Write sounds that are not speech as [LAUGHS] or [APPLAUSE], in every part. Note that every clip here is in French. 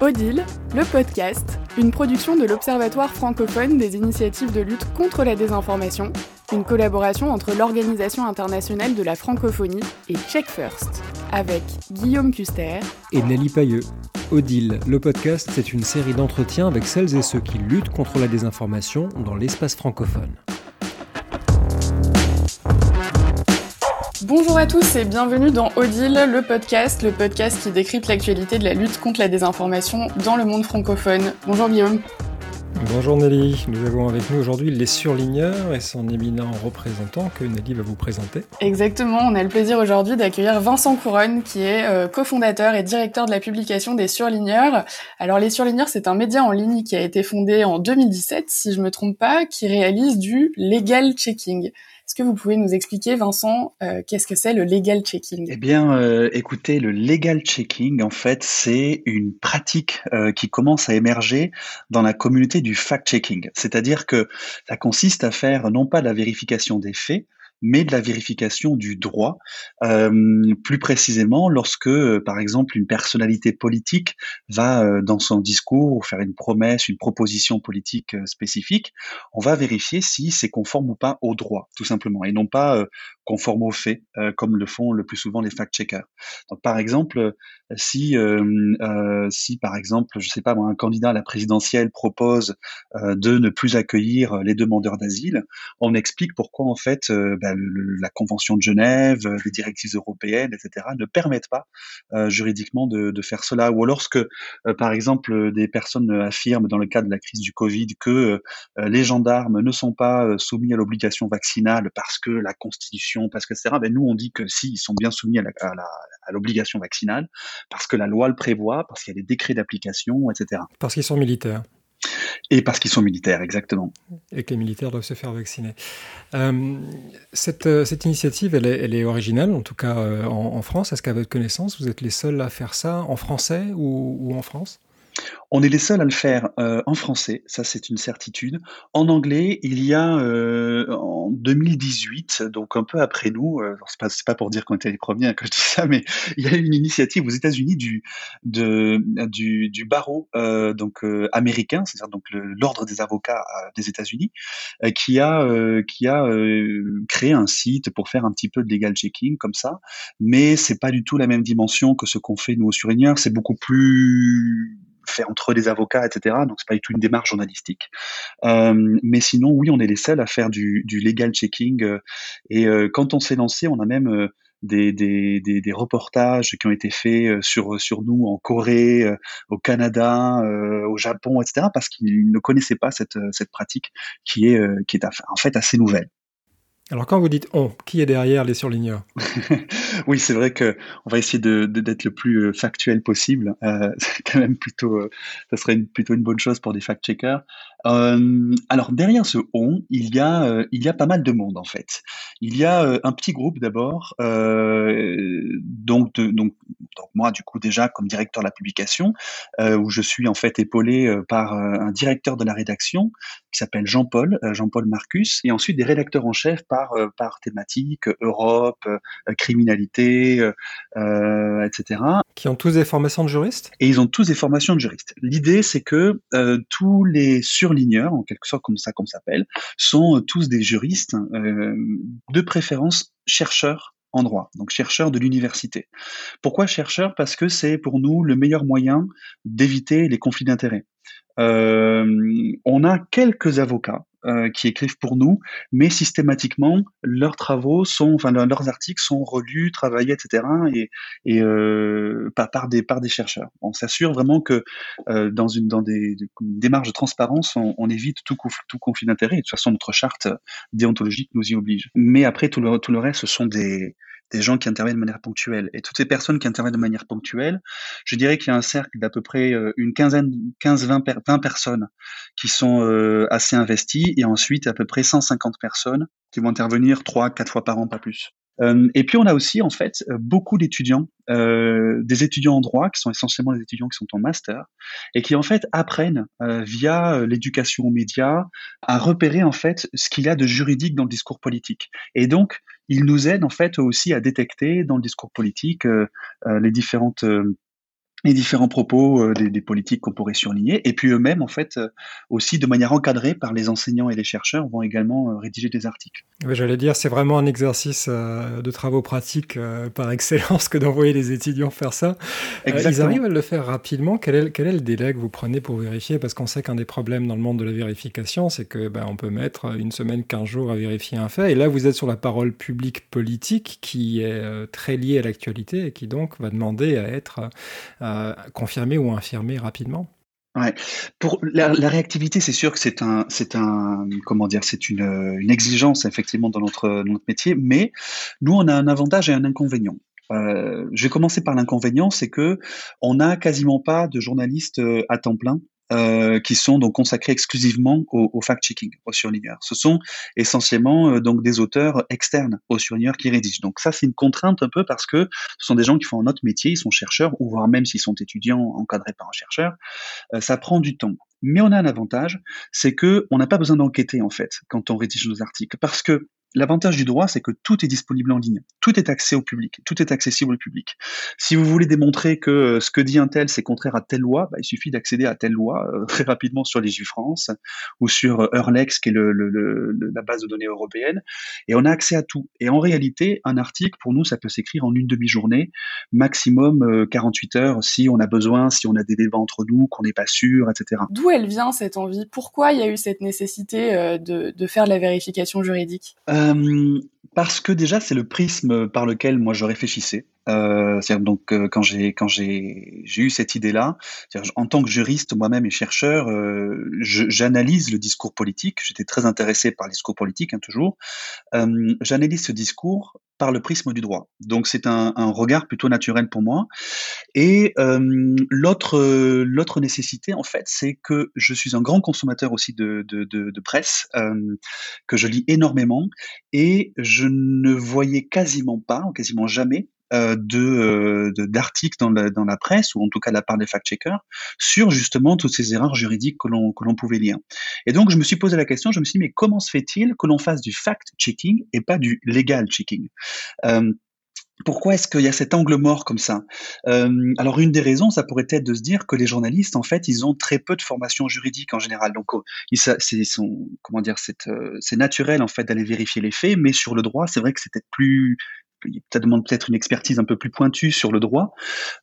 Odile, le podcast, une production de l'Observatoire francophone des initiatives de lutte contre la désinformation, une collaboration entre l'Organisation internationale de la francophonie et Check First, avec Guillaume Custer et Nelly Pailleux. Odile, le podcast, c'est une série d'entretiens avec celles et ceux qui luttent contre la désinformation dans l'espace francophone. Bonjour à tous et bienvenue dans Odile, le podcast, le podcast qui décrypte l'actualité de la lutte contre la désinformation dans le monde francophone. Bonjour Guillaume. Bonjour Nelly, nous avons avec nous aujourd'hui les surligneurs et son éminent représentant que Nelly va vous présenter. Exactement, on a le plaisir aujourd'hui d'accueillir Vincent Couronne qui est euh, cofondateur et directeur de la publication des surligneurs. Alors les surligneurs c'est un média en ligne qui a été fondé en 2017 si je me trompe pas, qui réalise du legal checking. Est-ce que vous pouvez nous expliquer, Vincent, euh, qu'est-ce que c'est le legal checking? Eh bien, euh, écoutez, le legal checking, en fait, c'est une pratique euh, qui commence à émerger dans la communauté du fact-checking. C'est-à-dire que ça consiste à faire non pas la vérification des faits, mais de la vérification du droit. Euh, plus précisément, lorsque, euh, par exemple, une personnalité politique va, euh, dans son discours, faire une promesse, une proposition politique spécifique, on va vérifier si c'est conforme ou pas au droit, tout simplement, et non pas conforme aux faits, comme le font le plus souvent les fact-checkers. Donc, par exemple, si, si par exemple, je sais pas moi, un candidat à la présidentielle propose de ne plus accueillir les demandeurs d'asile, on explique pourquoi en fait ben, la, Convention de Genève, euh, les directives européennes, etc., ne permettent pas euh, juridiquement de, faire cela. Ou lorsque, euh, par exemple, des personnes affirment dans le cadre de la crise du Covid que les gendarmes ne sont pas soumis à l'obligation vaccinale parce que la Constitution, parce que etc., ben nous on dit que si, ils sont bien soumis à l'obligation vaccinale, parce que la loi le prévoit, parce qu'il y a des décrets d'application, etc. Parce qu'ils sont militaires. Et parce qu'ils sont militaires, exactement. Et que les militaires doivent se faire vacciner. Euh, cette, euh, cette, initiative, elle est, originale, en tout cas euh, en, France. Est-ce qu'à votre connaissance, vous êtes les seuls à faire ça en français ou en France? On est les seuls à le faire euh, en français, ça c'est une certitude. En anglais, il y a euh, en 2018, donc un peu après nous, euh, c'est pas, pas pour dire qu'on était les premiers que je dis ça, [LAUGHS] mais il y a eu une initiative aux États-Unis du, du, du barreau donc américain, c'est-à-dire donc l'ordre des avocats des États-Unis, qui a qui a créé un site pour faire un petit peu de legal checking comme ça, mais c'est pas du tout la même dimension que ce qu'on fait nous au Surligneur, c'est beaucoup plus fait entre les avocats, etc. Donc c'est pas du tout une démarche journalistique. Euh, mais sinon, oui, on est les seuls à faire du, du legal checking. Euh, et euh, quand on s'est lancé, on a même des, des, des, des, reportages qui ont été faits sur, sur nous en Corée, au Canada, au Japon, etc. Parce qu'ils ne connaissaient pas cette, cette pratique qui est, qui est en fait assez nouvelle. Alors quand vous dites on, qui est derrière les surligneurs [LAUGHS] Oui, c'est vrai que on va essayer de, d'être le plus euh, factuel possible. Euh, [LAUGHS] c'est quand même plutôt, euh, ça serait plutôt une bonne chose pour des fact-checkers. Alors derrière ce on, il y a il y a pas mal de monde en fait. Il y a un petit groupe d'abord, donc, donc moi du coup déjà comme directeur de la publication, où je suis en fait épaulé par un directeur de la rédaction qui s'appelle Jean-Paul, Jean-Paul Marcus, et ensuite des rédacteurs en chef par par thématique, Europe, criminalité, etc. Qui ont tous des formations de juristes? Et ils ont tous des formations de juristes. L'idée c'est que tous les sur surligneurs, en quelque sorte comme ça qu'on s'appelle, sont euh, tous des juristes, euh, de préférence chercheurs en droit, donc chercheurs de l'université. Pourquoi chercheurs Parce que c'est pour nous le meilleur moyen d'éviter les conflits d'intérêts. Euh, on a quelques avocats euh, qui écrivent pour nous, mais systématiquement leurs travaux sont, enfin leurs articles sont relus, travaillés, etc. et, et euh, par, des chercheurs. On s'assure vraiment que dans une des, démarches de transparence, on, évite tout, conflit d'intérêt. De toute façon, notre charte déontologique nous y oblige. Mais après tout le reste, ce sont des des gens qui interviennent de manière ponctuelle. Et toutes ces personnes qui interviennent de manière ponctuelle, je dirais qu'il y a un cercle d'à peu près euh, une quinzaine, 15, 20, 20 personnes qui sont euh, assez investies, et ensuite à peu près 150 personnes qui vont intervenir trois, quatre fois par an, pas plus. Euh, et puis on a aussi en fait beaucoup d'étudiants, euh, des étudiants en droit qui sont essentiellement des étudiants qui sont en master et qui en fait apprennent euh, via l'éducation aux médias à repérer en fait ce qu'il y a de juridique dans le discours politique. Et donc ils nous aident en fait aussi à détecter dans le discours politique les différentes les différents propos euh, des, des, politiques qu'on pourrait surligner, et puis eux-mêmes, en fait, euh, aussi de manière encadrée par les enseignants et les chercheurs, vont également euh, rédiger des articles. J'allais dire, c'est vraiment un exercice de travaux pratiques par excellence que d'envoyer les étudiants faire ça. Ils arrivent à le faire rapidement. Quel est, quel est, le délai que vous prenez pour vérifier? Parce qu'on sait qu'un des problèmes dans le monde de la vérification, c'est que ben, on peut mettre une semaine, quinze jours à vérifier un fait, et là, vous êtes sur la parole publique politique qui est très liée à l'actualité et qui donc va demander à être confirmer ou infirmer rapidement. Pour la, réactivité, c'est sûr que c'est un, c'est un, comment dire, c'est une, exigence effectivement dans notre, notre métier, mais nous on a un avantage et un inconvénient. Euh, je vais commencer par l'inconvénient, c'est que on n'a quasiment pas de journalistes euh, à temps plein euh, qui sont donc consacrés exclusivement au, fact-checking, aux surligneurs. Ce sont essentiellement euh, donc des auteurs externes aux surligneurs qui rédigent. Donc ça, c'est une contrainte un peu parce que ce sont des gens qui font un autre métier, ils sont chercheurs, ou voire même s'ils sont étudiants encadrés par un chercheur, euh, ça prend du temps. Mais on a un avantage, c'est que on n'a pas besoin d'enquêter en fait quand on rédige nos articles, parce que L'avantage du droit, c'est que tout est disponible en ligne, tout est accès au public, tout est accessible au public. Si vous voulez démontrer que euh, ce que dit un tel, c'est contraire à telle loi, bah, il suffit d'accéder à telle loi euh, très rapidement sur les France ou sur euh, Eurlex, qui est le, le, la base de données européenne, et on a accès à tout. Et en réalité, un article, pour nous, ça peut s'écrire en une demi-journée, maximum 48 heures, si on a besoin, si on a des débats entre nous, qu'on n'est pas sûr, etc. D'où elle vient cette envie? Pourquoi il y a eu cette nécessité de, de faire de la vérification juridique? Euh, parce que déjà, c'est le prisme par lequel moi je réfléchissais. Euh, donc euh, quand j'ai quand j'ai eu cette idée-là, en tant que juriste moi-même et chercheur, euh, j'analyse le discours politique. J'étais très intéressé par le discours politique hein, toujours. Euh, j'analyse ce discours par le prisme du droit. Donc c'est un, regard plutôt naturel pour moi. Et euh, l'autre l'autre nécessité en fait, c'est que je suis un grand consommateur aussi de de, de, de presse, que je lis énormément et je ne voyais quasiment pas, ou quasiment jamais, euh, euh, de d'articles dans la, dans la presse ou en tout cas de la part des fact-checkers sur justement toutes ces erreurs juridiques que l'on que l'on pouvait lire. Et donc je me suis posé la question, je me suis dit mais comment se fait-il que l'on fasse du fact-checking et pas du legal checking euh, pourquoi est-ce qu'il y a cet angle mort comme ça? Euh, Alors une des raisons, ça pourrait être de se dire que les journalistes, en fait, ils ont très peu de formation juridique en général. Donc, oh, c'est comment dire, c'est naturel en fait d'aller vérifier les faits, mais sur le droit, c'est vrai que c'est peut-être plus ça demande peut-être une expertise un peu plus pointue sur le droit.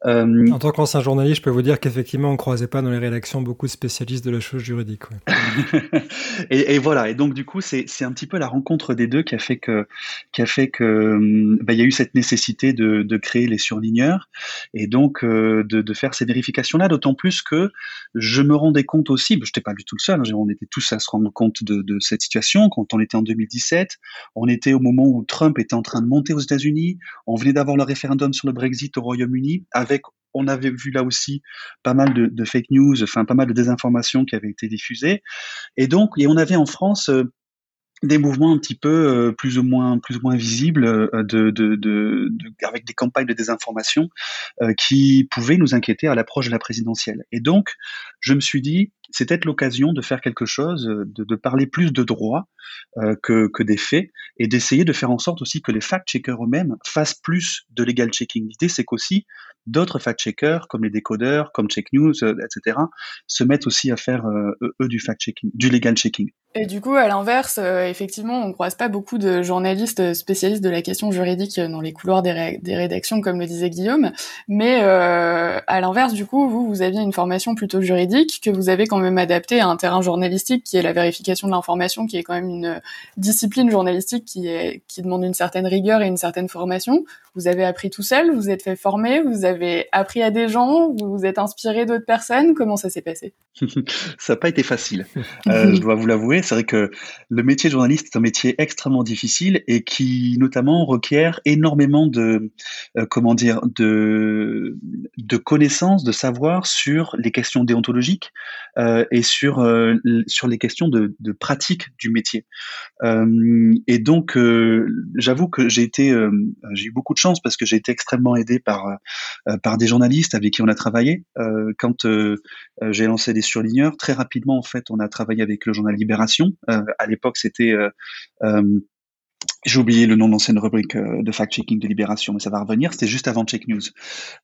Euh... En tant qu'ancien journaliste, je peux vous dire qu'effectivement, on ne croisait pas dans les rédactions beaucoup de spécialistes de la chose juridique. Ouais. [LAUGHS] et, et, voilà. Et donc, du coup, c'est un petit peu la rencontre des deux qui a fait que, qui a fait que, bah, il y a eu cette nécessité de, de créer les surligneurs et donc euh, de, de, faire ces vérifications-là. D'autant plus que je me rendais compte aussi, je n'étais pas du tout le seul. Hein, on était tous à se rendre compte de, de cette situation quand on était en 2017. On était au moment où Trump était en train de monter aux États-Unis on venait d'avoir le référendum sur le Brexit au Royaume-Uni, avec, on avait vu là aussi pas mal de, fake news, enfin pas mal de désinformations qui avaient été diffusées. Et donc, et on avait en France euh, des mouvements un petit peu euh, plus ou moins plus ou moins visibles euh, de, de, de, avec des campagnes de désinformation qui pouvaient nous inquiéter à l'approche de la présidentielle. Et donc, je me suis dit, c'est peut-être l'occasion de faire quelque chose, de, de parler plus de droit euh, que, que, des faits, et d'essayer de faire en sorte aussi que les fact-checkers eux-mêmes fassent plus de legal checking. L'idée, c'est qu'aussi d'autres fact-checkers, comme les décodeurs, comme Check News, euh, etc., se mettent aussi à faire euh, eux du fact-checking, du legal checking. Et du coup, à l'inverse, effectivement, on ne croise pas beaucoup de journalistes spécialistes de la question juridique dans les couloirs des, des rédactions, comme le disait Guillaume. Mais euh, à l'inverse, du coup, vous, vous aviez une formation plutôt juridique que vous avez quand même adaptée à un terrain journalistique qui est la vérification de l'information, qui est quand même une discipline journalistique qui, est, qui demande une certaine rigueur et une certaine formation. Vous avez appris tout seul, vous êtes fait former, vous avez appris à des gens, vous vous êtes inspiré d'autres personnes. Comment ça s'est passé? [LAUGHS] Ça n'a pas été facile, euh, [LAUGHS] je dois vous l'avouer. C'est vrai que le métier de journaliste est un métier extrêmement difficile et qui notamment requiert énormément de, euh, comment dire, de, de connaissances, de savoir sur les questions déontologiques euh, et sur, sur les questions de, de pratique du métier. Et donc, j'avoue que j'ai été, j'ai eu beaucoup de chance parce que j'ai été extrêmement aidé par par des journalistes avec qui on a travaillé. quand j'ai lancé des surligneurs, très rapidement en fait, on a travaillé avec le journal Libération. à l'époque, c'était j'ai oublié le nom de l'ancienne rubrique euh, de fact-checking de Libération, mais ça va revenir. C'était juste avant Check News.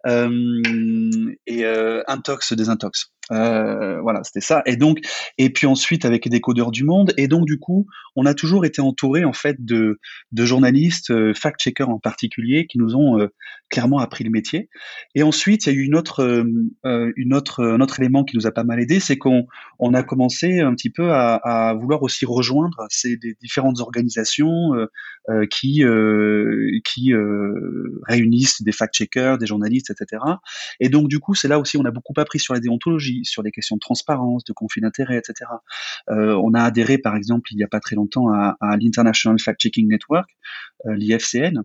Euh, et euh, Intox, Désintox. Euh, voilà, c'était ça. Et donc, et puis ensuite avec des codeurs du monde. Et donc du coup, on a toujours été entouré en fait de, de journalistes, euh, fact-checkers en particulier, qui nous ont euh, clairement appris le métier. Et ensuite, il y a eu une autre, euh, une autre, un autre élément qui nous a pas mal aidé, c'est qu'on on a commencé un petit peu à, vouloir aussi rejoindre ces des différentes organisations qui qui réunissent des fact-checkers, des journalistes, etc. Et donc du coup, c'est là aussi on a beaucoup appris sur la déontologie sur des questions de transparence, de conflit d'intérêts, etc. Euh, on a adhéré, par exemple, il n'y a pas très longtemps à, l'International Fact-Checking Network, euh, l'IFCN.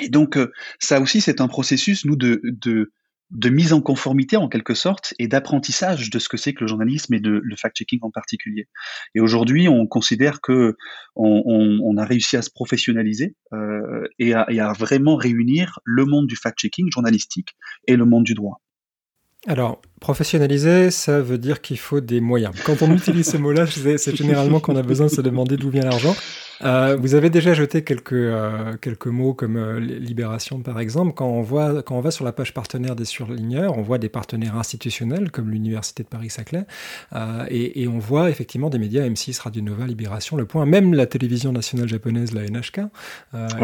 Et donc, euh, ça aussi, c'est un processus, nous, de, de, mise en conformité, en quelque sorte, et d'apprentissage de ce que c'est que le journalisme et de, le fact-checking en particulier. Et aujourd'hui, on considère que on, a réussi à se professionnaliser et, à, et à vraiment réunir le monde du fact-checking journalistique et le monde du droit. Alors, professionnaliser, ça veut dire qu'il faut des moyens. Quand on utilise ce mot-là, c'est généralement qu'on a besoin de se demander d'où vient l'argent. Euh, vous avez déjà jeté quelques, euh, quelques mots comme euh, Libération, par exemple. Quand on, voit, quand on va sur la page partenaire des surligneurs, on voit des partenaires institutionnels comme l'Université de Paris-Saclay. Et, et, on voit effectivement des médias M6, Radio Nova, Libération, Le Point, même la télévision nationale japonaise, la NHK,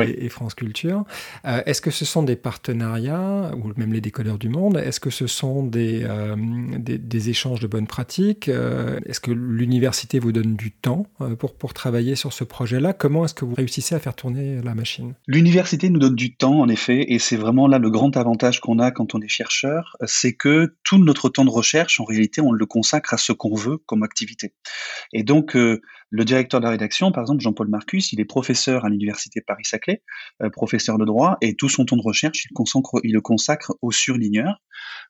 et, France Culture. Est-ce que ce sont des partenariats, ou même les décodeurs du monde Est-ce que ce sont des, des, des, échanges de bonnes pratiques. Est-ce que l'université vous donne du temps pour, pour travailler sur ce projet-là? Comment est-ce que vous réussissez à faire tourner la machine? L'université nous donne du temps, en effet, et c'est vraiment là le grand avantage qu'on a quand on est chercheur, c'est que tout notre temps de recherche, en réalité, on le consacre à ce qu'on veut comme activité. Et donc, euh, le directeur de la rédaction, par exemple, Jean-Paul Marcus, il est professeur à l'université Paris-Saclay, euh, professeur de droit, et tout son temps de recherche, il, le consacre aux surligneurs.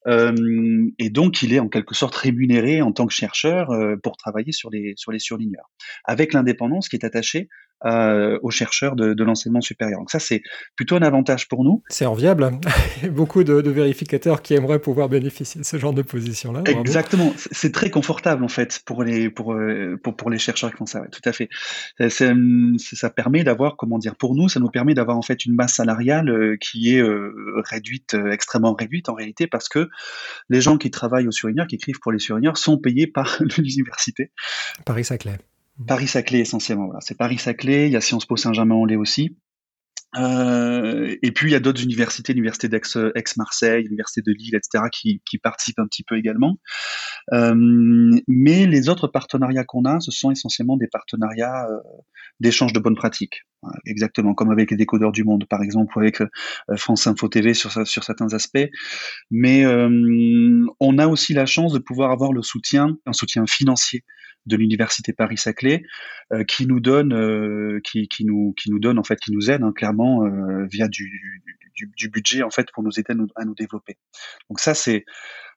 Euh, et donc, il est en quelque sorte rémunéré en tant que chercheur euh, pour travailler sur les surligneurs, avec l'indépendance qui est attachée euh, aux chercheurs de, de l'enseignement supérieur. Donc ça, c'est plutôt un avantage pour nous. C'est enviable. [LAUGHS] Beaucoup de, de, vérificateurs qui aimeraient pouvoir bénéficier de ce genre de position-là. Exactement. C'est très confortable en fait pour les pour euh, pour, pour les chercheurs qui font ça. tout à fait. Ça, ça permet d'avoir comment dire pour nous, ça nous permet d'avoir en fait une masse salariale euh, qui est réduite, extrêmement réduite en réalité, parce que les gens qui travaillent aux surligneurs, qui écrivent pour les surligneurs, sont payés par [LAUGHS] l'université. Paris-Saclay. Paris-Saclay essentiellement. Voilà. C'est Paris-Saclay, il y a Sciences Po Saint-Germain-en-Laye aussi. Euh, et puis il y a d'autres universités, l'université d'Aix-Marseille, l'université de Lille, etc., qui, participent un petit peu également. Euh, mais les autres partenariats qu'on a, ce sont essentiellement des partenariats euh, d'échange de bonnes pratiques. exactement, comme avec les décodeurs du monde, par exemple, ou avec euh, France Info TV sur, sur certains aspects. Mais euh, on a aussi la chance de pouvoir avoir le soutien, un soutien financier de l'université Paris-Saclay, euh, qui nous donne, euh, qui, qui, nous, qui nous donne en fait, qui nous aide hein, clairement euh, via du, du, du, budget en fait pour nous aider à nous, à nous développer. Donc ça c'est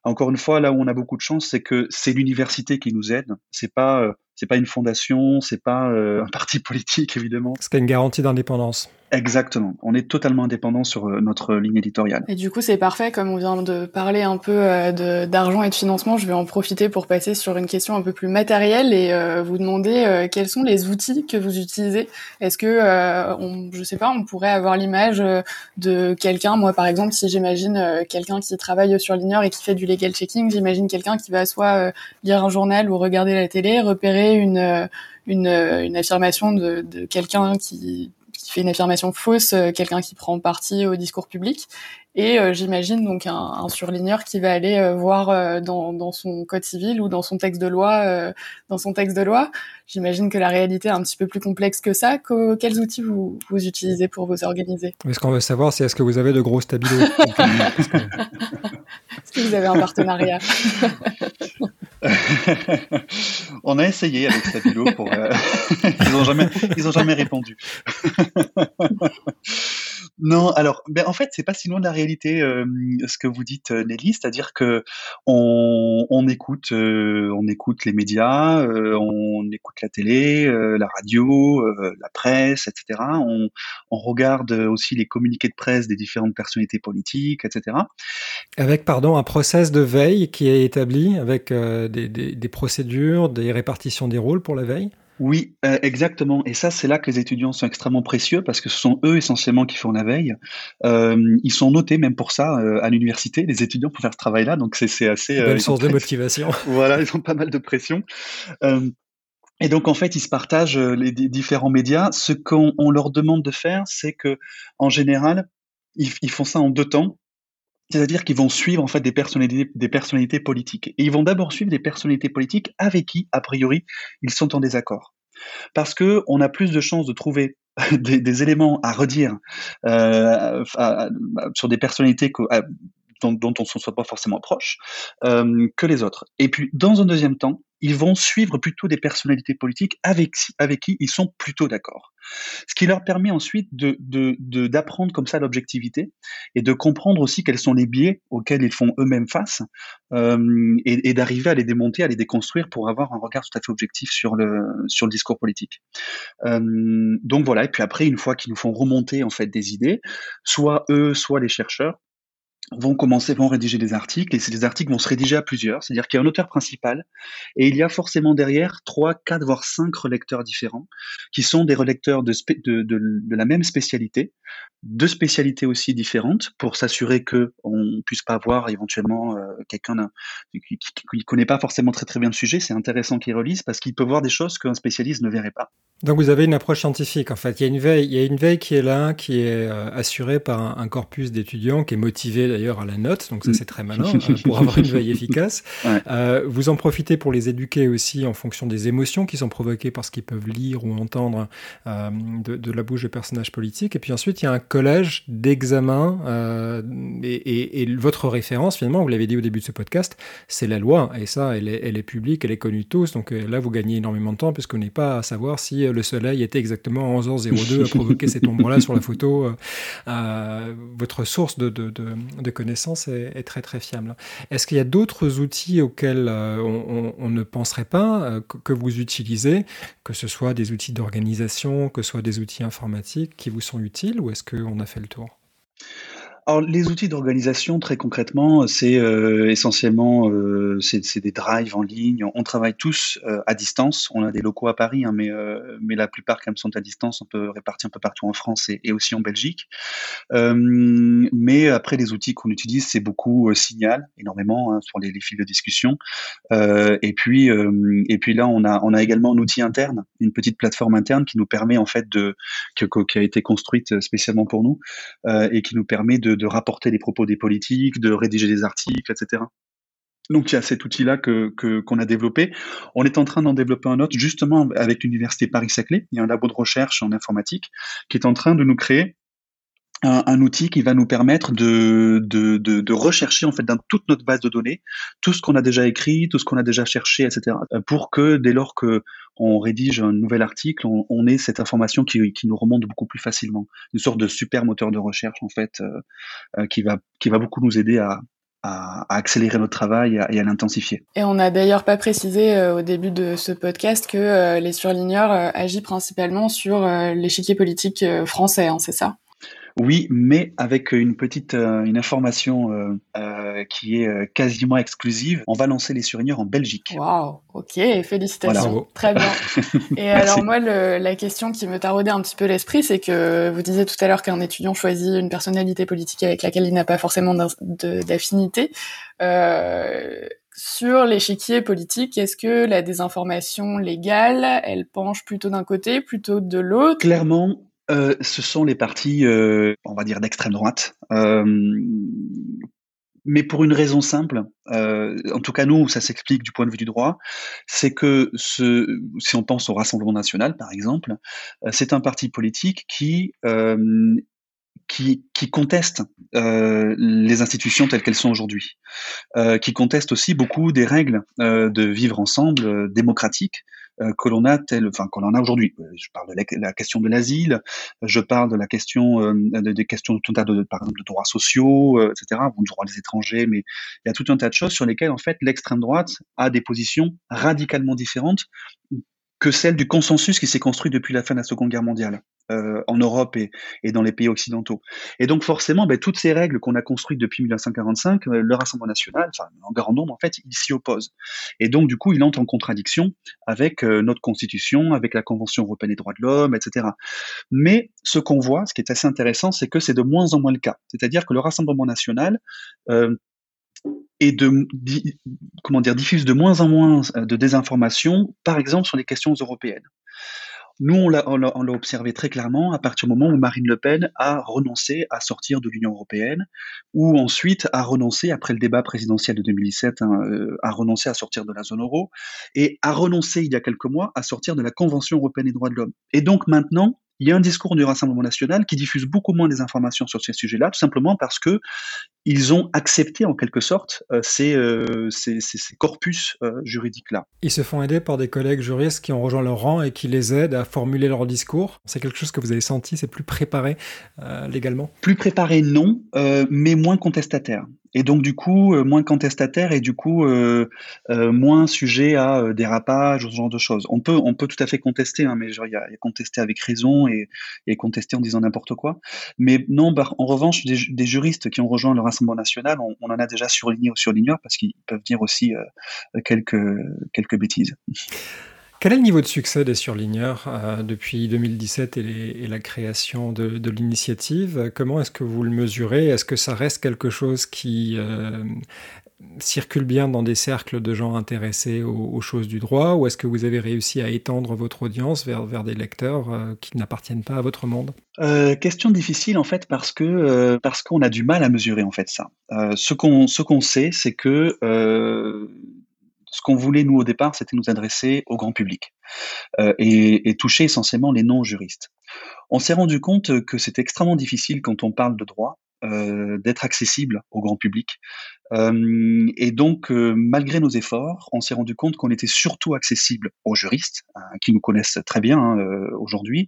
encore une fois là où on a beaucoup de chance, c'est que c'est l'université qui nous aide. C'est pas c'est pas une fondation, c'est pas un parti [LAUGHS] politique évidemment. C'est une garantie d'indépendance. Exactement. On est totalement indépendant sur euh, notre ligne éditoriale. Et du coup, c'est parfait. Comme on vient de parler un peu euh, d'argent et de financement, je vais en profiter pour passer sur une question un peu plus matérielle et euh, vous demander quels sont les outils que vous utilisez. Est-ce que, on, je sais pas, on pourrait avoir l'image de quelqu'un. Moi, par exemple, si j'imagine quelqu'un qui travaille sur Ligneur et qui fait du legal checking, j'imagine quelqu'un qui va soit lire un journal ou regarder la télé, repérer une une, une affirmation de, de quelqu'un qui qui fait une affirmation fausse, euh, quelqu'un qui prend parti au discours public. Et euh, j'imagine donc un, un, surligneur qui va aller euh, voir dans, dans, son code civil ou dans son texte de loi, dans son texte de loi. J'imagine que la réalité est un petit peu plus complexe que ça. Que, quels outils vous, vous utilisez pour vous organiser? Ce qu'on veut savoir, c'est est-ce que vous avez de gros stabilos [LAUGHS] Est-ce que vous avez un partenariat? [LAUGHS] [LAUGHS] On a essayé avec Stabilo pour. Euh, [LAUGHS] ils n'ont jamais, ils ont jamais répondu. [LAUGHS] non, alors, ben en fait, c'est pas si loin de la réalité euh, ce que vous dites, euh, Nelly, c'est-à-dire que on, on écoute, on écoute les médias, on écoute la télé, la radio, la presse, etc. On, on regarde aussi les communiqués de presse des différentes personnalités politiques, etc. Avec, pardon, un process de veille qui est établi avec des, des, des, procédures, des répartitions des rôles pour la veille? Oui, euh, exactement. Et ça, c'est là que les étudiants sont extrêmement précieux parce que ce sont eux essentiellement qui font la veille. Euh, ils sont notés même pour ça euh, à l'université, les étudiants pour faire ce travail-là. Donc c'est assez. Belle source de motivation. [LAUGHS] voilà, ils ont pas mal de pression. et donc en fait, ils se partagent les différents médias. Ce qu'on leur demande de faire, c'est que en général, ils, ils font ça en deux temps. C'est-à-dire qu'ils vont suivre en fait des personnalités, politiques. Et ils vont d'abord suivre des personnalités politiques avec qui, a priori, ils sont en désaccord. Parce que on a plus de chances de trouver [LAUGHS] des, éléments à redire euh, sur des personnalités dont, on ne soit pas forcément proche euh, que les autres. Et puis, dans un deuxième temps, ils vont suivre plutôt des personnalités politiques avec, qui ils sont plutôt d'accord. Ce qui leur permet ensuite d'apprendre comme ça l'objectivité et de comprendre aussi quels sont les biais auxquels ils font eux-mêmes face euh, et, d'arriver à les démonter, à les déconstruire pour avoir un regard tout à fait objectif sur le, sur le discours politique. Euh, donc voilà, et puis après, une fois qu'ils nous font remonter en fait des idées, soit eux, soit les chercheurs, vont commencer, vont rédiger des articles, et ces articles vont se rédiger à plusieurs, c'est-à-dire qu'il y a un auteur principal, et il y a forcément derrière trois, quatre, voire cinq relecteurs différents, qui sont des relecteurs de, la même spécialité, deux spécialités aussi différentes, pour s'assurer que on puisse pas avoir éventuellement euh, quelqu'un qui, qui, connaît pas forcément très très bien le sujet, c'est intéressant qu'il relise, parce qu'il peut voir des choses qu'un spécialiste ne verrait pas. Donc vous avez une approche scientifique, en fait. Il y a une veille, il y a une veille qui est là, qui est euh, assurée par un, corpus d'étudiants, qui est motivé d'ailleurs à la note. Donc ça, c'est très malin euh, pour avoir une veille [LAUGHS] efficace. Euh, vous en profitez pour les éduquer aussi en fonction des émotions qui sont provoquées par ce qu'ils peuvent lire ou entendre de, de, la bouche de personnages politiques. Et puis ensuite, il y a un collège d'examens et, et, votre référence, finalement, vous l'avez dit au début de ce podcast, c'est la loi. Et ça, elle est, elle est publique, elle est connue de tous. Donc là, vous gagnez énormément de temps puisqu'on n'est pas à savoir si le soleil était exactement à 11h02 à provoquer cette ombre-là sur la photo. Euh, euh, votre source de, de, connaissances est, très très fiable. Est-ce qu'il y a d'autres outils auxquels euh, on, ne penserait pas que, vous utilisez, que ce soit des outils d'organisation, que ce soit des outils informatiques qui vous sont utiles, ou est-ce qu'on a fait le tour? Alors les outils d'organisation, très concrètement, c'est euh, essentiellement euh, c'est des drives en ligne. On travaille tous euh, à distance. On a des locaux à Paris, hein, mais mais la plupart sont à distance. On peut répartir un peu partout en France et, aussi en Belgique. mais après les outils qu'on utilise, c'est beaucoup Signal, énormément hein, sur les, fils de discussion. et puis et puis là, on a on a également un outil interne, une petite plateforme interne qui nous permet en fait de qui a été construite spécialement pour nous et qui nous permet de de, rapporter les propos des politiques, de rédiger des articles, etc. Donc il y a cet outil-là que qu'on a développé. On est en train d'en développer un autre justement avec l'université Paris-Saclay. Il y a un labo de recherche en informatique qui est en train de nous créer un, outil qui va nous permettre de, de, de, rechercher en fait dans toute notre base de données tout ce qu'on a déjà écrit, tout ce qu'on a déjà cherché, etc. Pour que dès lors que on rédige un nouvel article, on, ait cette information qui, qui, nous remonte beaucoup plus facilement. Une sorte de super moteur de recherche en fait euh, euh, qui va qui va beaucoup nous aider à, à, accélérer notre travail et à, l'intensifier. Et on n'a d'ailleurs pas précisé euh, au début de ce podcast que les surligneurs agissent principalement sur l'échiquier politique français, hein, c'est ça? Oui, mais avec une petite euh, une information euh, euh, qui est quasiment exclusive, on va lancer les surligneurs en Belgique. Waouh, ok, félicitations, très bien. [LAUGHS] Et alors moi, le, la question qui me taraudait un petit peu l'esprit, c'est que vous disiez tout à l'heure qu'un étudiant choisit une personnalité politique avec laquelle il n'a pas forcément d'affinité. sur l'échiquier politique, est-ce que la désinformation légale, elle penche plutôt d'un côté, plutôt de l'autre? Clairement, euh, ce sont les partis, euh, on va dire, d'extrême droite. Euh, mais pour une raison simple, en tout cas nous, ça s'explique du point de vue du droit, c'est que si on pense au Rassemblement national, par exemple, c'est un parti politique qui conteste les institutions telles qu'elles sont aujourd'hui, qui conteste aussi beaucoup des règles de vivre ensemble démocratiques euh, que l'on a tel, enfin qu'on en a aujourd'hui. Euh, je parle de la, question de l'asile, je parle de la question euh, des questions de tout un tas de, par exemple, de droits sociaux, etc. Bon, droit des étrangers, mais il y a tout un tas de choses sur lesquelles en fait l'extrême droite a des positions radicalement différentes que celle du consensus qui s'est construit depuis la fin de la Seconde Guerre mondiale euh, en Europe et, dans les pays occidentaux. Et donc forcément, ben, toutes ces règles qu'on a construites depuis 1945, euh, le Rassemblement national, enfin en grand nombre en fait, il s'y oppose. Et donc du coup, il entre en contradiction avec euh, notre Constitution, avec la Convention européenne des droits de l'homme, etc. Mais ce qu'on voit, ce qui est assez intéressant, c'est que c'est de moins en moins le cas. C'est-à-dire que le Rassemblement national et de comment dire diffuse de moins en moins euh, de désinformation, par exemple sur les questions européennes. Nous, on l'a observé très clairement à partir du moment où Marine Le Pen a renoncé à sortir de l'Union européenne, ou ensuite a renoncé, après le débat présidentiel de 2017, hein, euh, a renoncé à sortir de la zone euro, et a renoncé il y a quelques mois à sortir de la Convention européenne des droits de l'homme. Et donc maintenant, il y a un discours du Rassemblement national qui diffuse beaucoup moins des informations sur ces sujets-là, tout simplement parce que ils ont accepté en quelque sorte euh, ces, euh, ces, ces, ces, corpus euh, juridiques-là. Ils se font aider par des collègues juristes qui ont rejoint leur rang et qui les aident à formuler leur discours. C'est quelque chose que vous avez senti, c'est plus préparé légalement? Plus préparé, non, mais moins contestataire et donc du coup euh, moins contestataire et du coup euh, euh, moins sujet à dérapage ou ce genre de choses. On peut on peut tout à fait contester, hein, mais il y a, y contester avec raison et, et contester en disant n'importe quoi. Mais non, bah, en revanche, des, juristes qui ont rejoint le Rassemblement national, on, en a déjà surligné ou surligneur parce qu'ils peuvent dire aussi quelques quelques bêtises. Quel est le niveau de succès des surligneurs euh, depuis 2017 et, la création de, l'initiative? Comment est-ce que vous le mesurez? Est-ce que ça reste quelque chose qui euh, circule bien dans des cercles de gens intéressés aux, choses du droit? Ou est-ce que vous avez réussi à étendre votre audience vers, des lecteurs euh, qui n'appartiennent pas à votre monde? Question difficile en fait parce que parce qu'on a du mal à mesurer en fait ça. ce qu'on ce qu'on sait c'est que ce qu'on voulait, nous, au départ, c'était nous adresser au grand public euh, et, toucher essentiellement les non-juristes. On s'est rendu compte que c'est extrêmement difficile quand on parle de droit euh, d'être accessible au grand public. Et donc, euh, malgré nos efforts, on s'est rendu compte qu'on était surtout accessible aux juristes, hein, qui nous connaissent très bien hein, euh, aujourd'hui,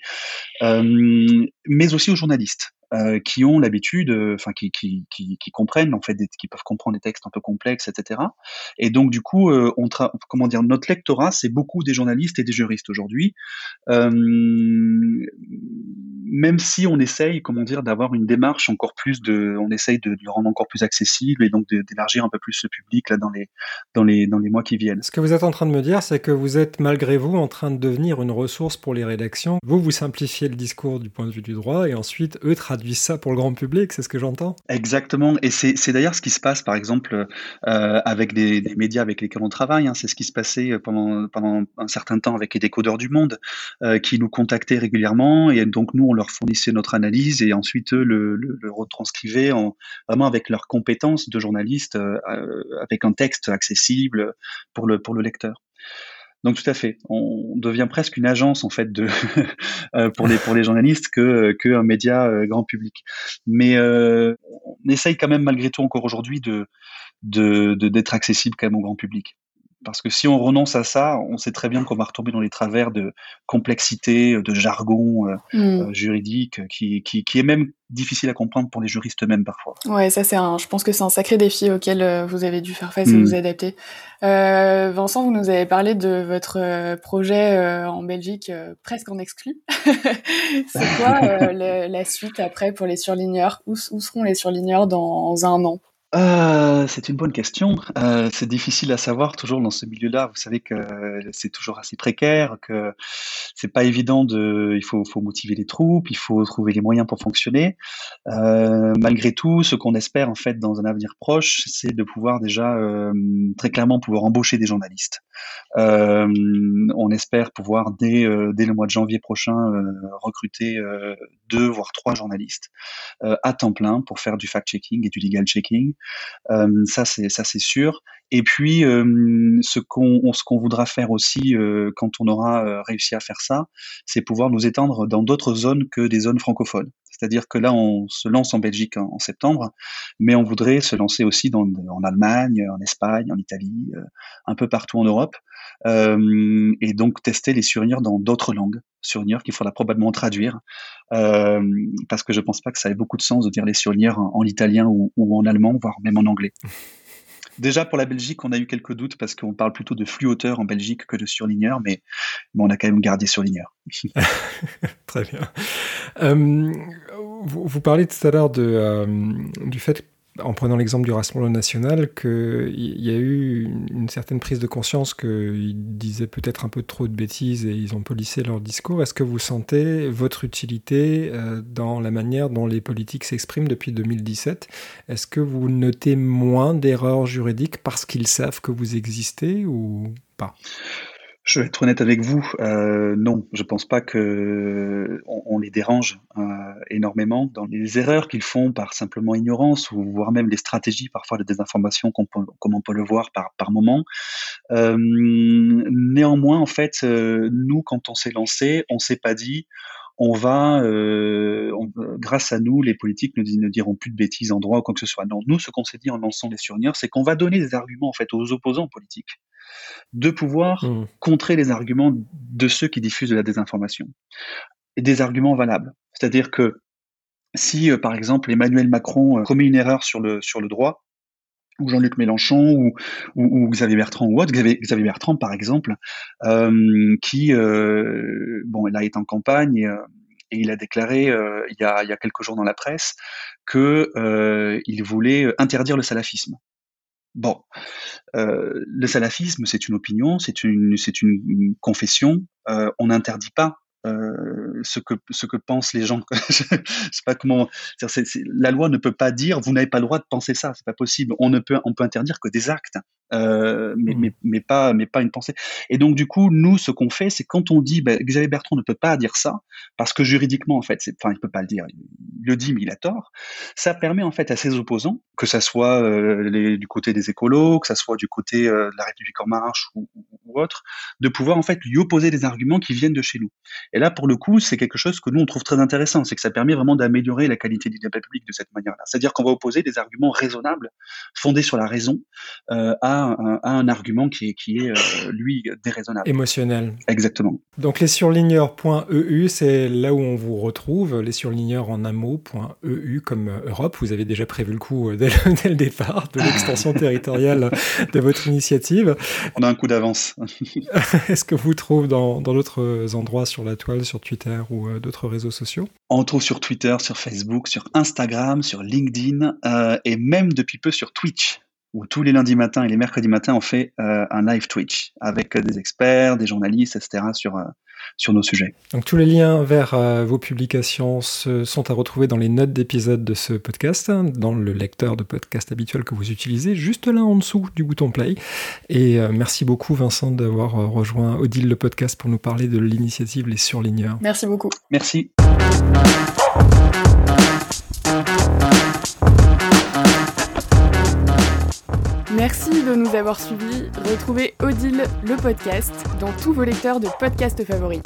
mais aussi aux journalistes. Euh, qui ont l'habitude, enfin qui, comprennent en fait, qui peuvent comprendre des textes un peu complexes, etc. Et donc du coup, comment dire, notre lectorat, c'est beaucoup des journalistes et des juristes aujourd'hui. Même si on essaye, comment dire, d'avoir une démarche encore plus de, on essaye de, de, le rendre encore plus accessible et donc d'élargir un peu plus ce public là dans les dans les dans les mois qui viennent. Ce que vous êtes en train de me dire, c'est que vous êtes malgré vous en train de devenir une ressource pour les rédactions. Vous vous simplifiez le discours du point de vue du droit et ensuite eux traduisent ça pour le grand public, c'est ce que j'entends. Exactement, et c'est d'ailleurs ce qui se passe par exemple euh, avec des, des, médias avec lesquels on travaille. Hein. C'est ce qui se passait pendant pendant un certain temps avec les décodeurs du monde euh, qui nous contactaient régulièrement et donc nous on leur fournissait notre analyse et ensuite eux le, le, le retranscrivaient en, vraiment avec leurs compétences de journalistes euh, avec un texte accessible pour le, pour le lecteur. Donc tout à fait, on devient presque une agence en fait de [LAUGHS] pour les pour les journalistes que que un média euh, grand public. Mais euh, on essaye quand même malgré tout encore aujourd'hui de de d'être accessible quand même au grand public. Parce que si on renonce à ça, on sait très bien qu'on va retomber dans les travers de complexité, de jargon euh, mmh. juridique, qui, qui, qui, est même difficile à comprendre pour les juristes eux-mêmes parfois. Ouais, ça c'est un, je pense que c'est un sacré défi auquel euh, vous avez dû faire face et vous adapter. Euh, Vincent, vous nous avez parlé de votre euh, projet euh, en Belgique euh, presque en exclu. [LAUGHS] c'est quoi [LAUGHS] la suite après pour les surligneurs? Où, où seront les surligneurs dans un an? Euh, c'est une bonne question. Euh, c'est difficile à savoir toujours dans ce milieu-là. Vous savez que c'est toujours assez précaire, que c'est pas évident de. Il faut, motiver les troupes, il faut trouver les moyens pour fonctionner. Euh, malgré tout, ce qu'on espère en fait dans un avenir proche, c'est de pouvoir déjà euh, très clairement pouvoir embaucher des journalistes. Euh, on espère pouvoir dès, euh, dès le mois de janvier prochain recruter deux voire trois journalistes à temps plein pour faire du fact-checking et du legal checking. Euh, ça c'est sûr. Et puis euh, ce qu'on voudra faire aussi euh, quand on aura réussi à faire ça, c'est pouvoir nous étendre dans d'autres zones que des zones francophones. C'est-à-dire que là, on se lance en Belgique en, septembre, mais on voudrait se lancer aussi en Allemagne, en Espagne, en Italie, euh, un peu partout en Europe, euh, et donc tester les surnières dans d'autres langues, surnières qu'il faudra probablement traduire, euh, parce que je pense pas que ça ait beaucoup de sens de dire les surnières en, en italien ou, en allemand, voire même en anglais. Déjà pour la Belgique, on a eu quelques doutes parce qu'on parle plutôt de flux hauteur en Belgique que de surligneur, mais, on a quand même gardé surligneur. [LAUGHS] Très bien. Euh, vous, tout à l'heure euh, du fait en prenant l'exemple du Rassemblement national, qu'il y a eu une certaine prise de conscience qu'ils disaient peut-être un peu trop de bêtises et ils ont polissé leur discours. Est-ce que vous sentez votre utilité euh, dans la manière dont les politiques s'expriment depuis 2017 Est-ce que vous notez moins d'erreurs juridiques parce qu'ils savent que vous existez ou pas? Je vais être honnête avec vous, euh, non, je pense pas que on, les dérange euh, énormément dans les erreurs qu'ils font par simplement ignorance ou voire même les stratégies parfois de désinformation comme on peut le voir par moment. Euh, néanmoins, en fait, nous quand on s'est lancé, on s'est pas dit on va, grâce à nous, les politiques ne, ne, diront plus de bêtises en droit ou quoi que ce soit. Non, nous, ce qu'on s'est dit en lançant les surnières, c'est qu'on va donner des arguments en fait aux opposants politiques de pouvoir mmh. contrer les arguments de ceux qui diffusent de la désinformation. Et des arguments valables. C'est-à-dire que si, euh, par exemple, Emmanuel Macron euh, commet une erreur sur le, sur le droit, ou Jean-Luc Mélenchon, ou, ou, Xavier Bertrand, ou autre, Xavier, Xavier Bertrand, par exemple, euh, qui, bon, là est en campagne et, et il a déclaré il, y a, il y a quelques jours dans la presse que il voulait interdire le salafisme. Bon, euh, le salafisme, c'est une opinion, c'est une, c'est une, confession. Euh, on n'interdit pas euh, ce que ce que pensent les gens. [LAUGHS] je sais pas comment. la loi ne peut pas dire vous n'avez pas le droit de penser ça. C'est pas possible. On ne peut on peut interdire que des actes. Euh, mais, mmh. mais, mais, pas, mais pas une pensée. Et donc, du coup, nous, ce qu'on fait, c'est quand on dit, bah, Xavier Bertrand ne peut pas dire ça, parce que juridiquement, en fait, enfin, il peut pas le dire, il le dit, mais il a tort, ça permet, en fait, à ses opposants, que ça soit euh, les, du côté des écolos, que ça soit du côté de la République en marche ou, ou, autre, de pouvoir, en fait, lui opposer des arguments qui viennent de chez nous. Et là, pour le coup, c'est quelque chose que nous, on trouve très intéressant, c'est que ça permet vraiment d'améliorer la qualité du débat public de cette manière-là. C'est-à-dire qu'on va opposer des arguments raisonnables, fondés sur la raison, à un, un, argument qui est, qui est euh, lui, déraisonnable. Émotionnel. Exactement. Donc les surligneurs.eu, c'est là où on vous retrouve, les surligneurs en un mot.eu comme euh, Europe. Vous avez déjà prévu le coup euh, dès le, [LAUGHS] départ de l'extension [LAUGHS] territoriale de votre initiative. On a un coup d'avance. [LAUGHS] Est-ce que vous trouvez dans d'autres endroits sur la sur Twitter ou d'autres réseaux sociaux On trouve sur Twitter, sur Facebook, sur Instagram, sur LinkedIn et même depuis peu sur Twitch où tous les lundis matins et les mercredis matins, on fait euh, un live Twitch avec euh, des experts, des journalistes, etc. sur, euh, sur nos sujets. Donc tous les liens vers vos publications sont à retrouver dans les notes d'épisode de ce podcast, dans le lecteur de podcast habituel que vous utilisez, juste là en dessous du bouton play. Et merci beaucoup Vincent d'avoir rejoint Odile le podcast pour nous parler de l'initiative Les Surligneurs. Merci beaucoup. Merci. Merci de nous avoir suivis. Retrouvez Odile le podcast dans tous vos lecteurs de podcasts favoris.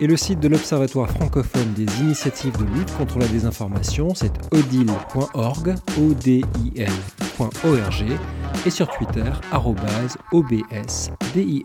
Et le site de l'Observatoire francophone des initiatives de lutte contre la désinformation, c'est odile.org, o d i l.org, et sur Twitter, obsdil.